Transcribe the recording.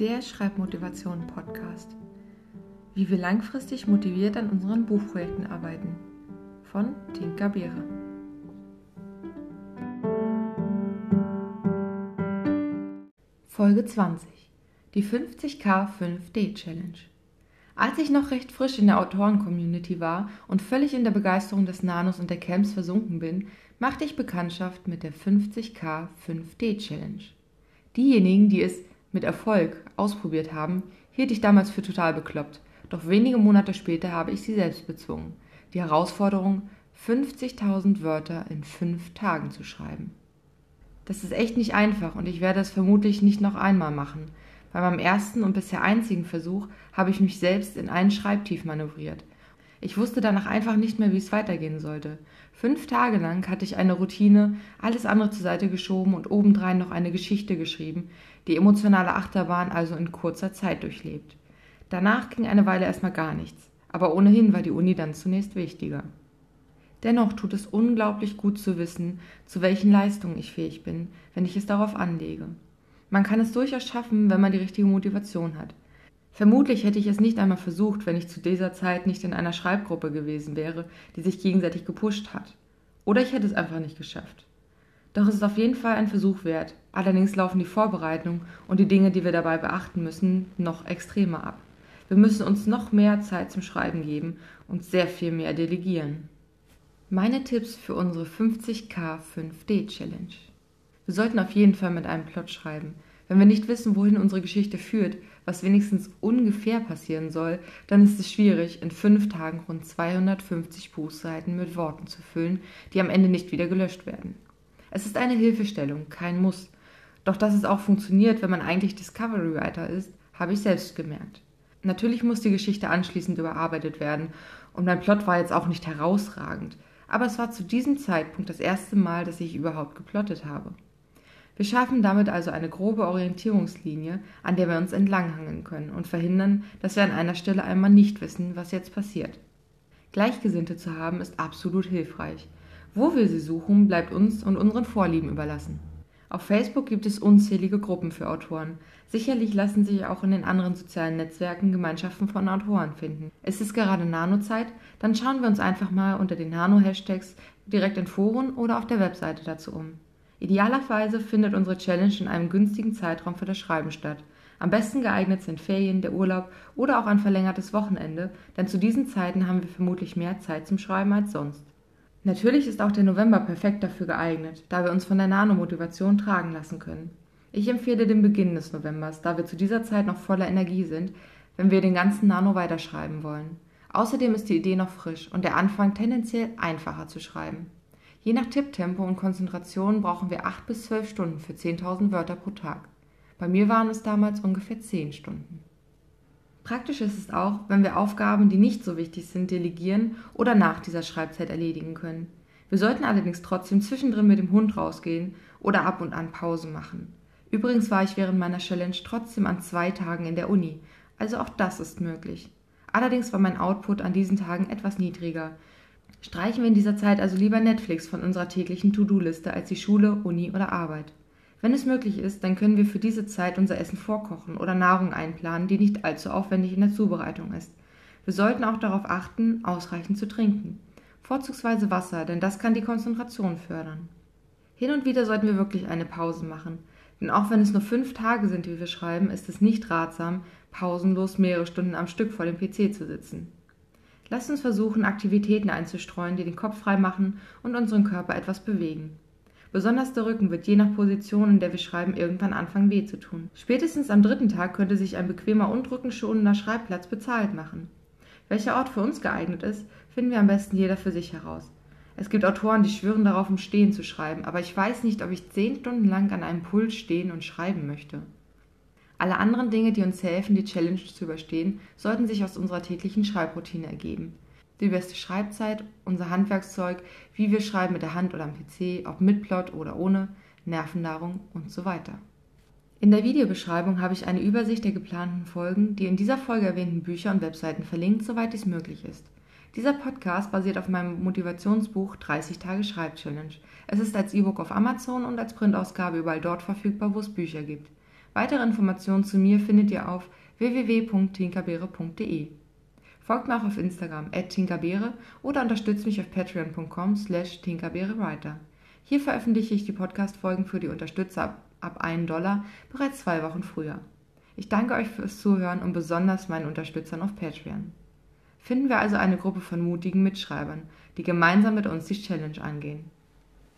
der Schreibmotivation-Podcast. Wie wir langfristig motiviert an unseren Buchprojekten arbeiten. Von Tinka Beere. Folge 20. Die 50k 5D Challenge. Als ich noch recht frisch in der Autoren-Community war und völlig in der Begeisterung des Nanos und der Camps versunken bin, machte ich Bekanntschaft mit der 50k 5D Challenge. Diejenigen, die es mit Erfolg ausprobiert haben, hielt ich damals für total bekloppt, doch wenige Monate später habe ich sie selbst bezwungen. Die Herausforderung, 50.000 Wörter in fünf Tagen zu schreiben. Das ist echt nicht einfach und ich werde es vermutlich nicht noch einmal machen, bei meinem ersten und bisher einzigen Versuch habe ich mich selbst in einen Schreibtief manövriert. Ich wusste danach einfach nicht mehr, wie es weitergehen sollte. Fünf Tage lang hatte ich eine Routine, alles andere zur Seite geschoben und obendrein noch eine Geschichte geschrieben, die emotionale Achterbahn also in kurzer Zeit durchlebt. Danach ging eine Weile erstmal gar nichts, aber ohnehin war die Uni dann zunächst wichtiger. Dennoch tut es unglaublich gut zu wissen, zu welchen Leistungen ich fähig bin, wenn ich es darauf anlege. Man kann es durchaus schaffen, wenn man die richtige Motivation hat. Vermutlich hätte ich es nicht einmal versucht, wenn ich zu dieser Zeit nicht in einer Schreibgruppe gewesen wäre, die sich gegenseitig gepusht hat. Oder ich hätte es einfach nicht geschafft. Doch es ist auf jeden Fall ein Versuch wert. Allerdings laufen die Vorbereitungen und die Dinge, die wir dabei beachten müssen, noch extremer ab. Wir müssen uns noch mehr Zeit zum Schreiben geben und sehr viel mehr delegieren. Meine Tipps für unsere 50k 5D Challenge. Wir sollten auf jeden Fall mit einem Plot schreiben. Wenn wir nicht wissen, wohin unsere Geschichte führt, was wenigstens ungefähr passieren soll, dann ist es schwierig, in fünf Tagen rund 250 Buchseiten mit Worten zu füllen, die am Ende nicht wieder gelöscht werden. Es ist eine Hilfestellung, kein Muss. Doch dass es auch funktioniert, wenn man eigentlich Discovery Writer ist, habe ich selbst gemerkt. Natürlich muss die Geschichte anschließend überarbeitet werden und mein Plot war jetzt auch nicht herausragend, aber es war zu diesem Zeitpunkt das erste Mal, dass ich überhaupt geplottet habe. Wir schaffen damit also eine grobe Orientierungslinie, an der wir uns entlanghangeln können und verhindern, dass wir an einer Stelle einmal nicht wissen, was jetzt passiert. Gleichgesinnte zu haben ist absolut hilfreich. Wo wir sie suchen, bleibt uns und unseren Vorlieben überlassen. Auf Facebook gibt es unzählige Gruppen für Autoren. Sicherlich lassen sich auch in den anderen sozialen Netzwerken Gemeinschaften von Autoren finden. Ist es gerade Nano-Zeit? Dann schauen wir uns einfach mal unter den Nano-Hashtags direkt in Foren oder auf der Webseite dazu um. Idealerweise findet unsere Challenge in einem günstigen Zeitraum für das Schreiben statt. Am besten geeignet sind Ferien, der Urlaub oder auch ein verlängertes Wochenende, denn zu diesen Zeiten haben wir vermutlich mehr Zeit zum Schreiben als sonst. Natürlich ist auch der November perfekt dafür geeignet, da wir uns von der Nano-Motivation tragen lassen können. Ich empfehle den Beginn des Novembers, da wir zu dieser Zeit noch voller Energie sind, wenn wir den ganzen Nano weiterschreiben wollen. Außerdem ist die Idee noch frisch und der Anfang tendenziell einfacher zu schreiben. Je nach Tipptempo und Konzentration brauchen wir acht bis zwölf Stunden für 10.000 Wörter pro Tag. Bei mir waren es damals ungefähr zehn Stunden. Praktisch ist es auch, wenn wir Aufgaben, die nicht so wichtig sind, delegieren oder nach dieser Schreibzeit erledigen können. Wir sollten allerdings trotzdem zwischendrin mit dem Hund rausgehen oder ab und an Pause machen. Übrigens war ich während meiner Challenge trotzdem an zwei Tagen in der Uni, also auch das ist möglich. Allerdings war mein Output an diesen Tagen etwas niedriger, Streichen wir in dieser Zeit also lieber Netflix von unserer täglichen To-Do-Liste als die Schule, Uni oder Arbeit. Wenn es möglich ist, dann können wir für diese Zeit unser Essen vorkochen oder Nahrung einplanen, die nicht allzu aufwendig in der Zubereitung ist. Wir sollten auch darauf achten, ausreichend zu trinken. Vorzugsweise Wasser, denn das kann die Konzentration fördern. Hin und wieder sollten wir wirklich eine Pause machen, denn auch wenn es nur fünf Tage sind, wie wir schreiben, ist es nicht ratsam, pausenlos mehrere Stunden am Stück vor dem PC zu sitzen. Lasst uns versuchen, Aktivitäten einzustreuen, die den Kopf frei machen und unseren Körper etwas bewegen. Besonders der Rücken wird je nach Position, in der wir schreiben, irgendwann anfangen weh zu tun. Spätestens am dritten Tag könnte sich ein bequemer und rückenschonender Schreibplatz bezahlt machen. Welcher Ort für uns geeignet ist, finden wir am besten jeder für sich heraus. Es gibt Autoren, die schwören darauf, im Stehen zu schreiben, aber ich weiß nicht, ob ich zehn Stunden lang an einem Pult stehen und schreiben möchte. Alle anderen Dinge, die uns helfen, die Challenge zu überstehen, sollten sich aus unserer täglichen Schreibroutine ergeben. Die beste Schreibzeit, unser Handwerkszeug, wie wir schreiben mit der Hand oder am PC, ob mit Plot oder ohne, Nervennahrung und so weiter. In der Videobeschreibung habe ich eine Übersicht der geplanten Folgen, die in dieser Folge erwähnten Bücher und Webseiten verlinkt, soweit dies möglich ist. Dieser Podcast basiert auf meinem Motivationsbuch 30 Tage Schreibchallenge. Es ist als E-Book auf Amazon und als Printausgabe überall dort verfügbar, wo es Bücher gibt. Weitere Informationen zu mir findet ihr auf www.tinkerbeere.de. Folgt mir auch auf Instagram tinkerbeere oder unterstützt mich auf patreon.com slash tinkerbeerewriter. Hier veröffentliche ich die Podcast-Folgen für die Unterstützer ab 1 Dollar bereits zwei Wochen früher. Ich danke euch fürs Zuhören und besonders meinen Unterstützern auf Patreon. Finden wir also eine Gruppe von mutigen Mitschreibern, die gemeinsam mit uns die Challenge angehen.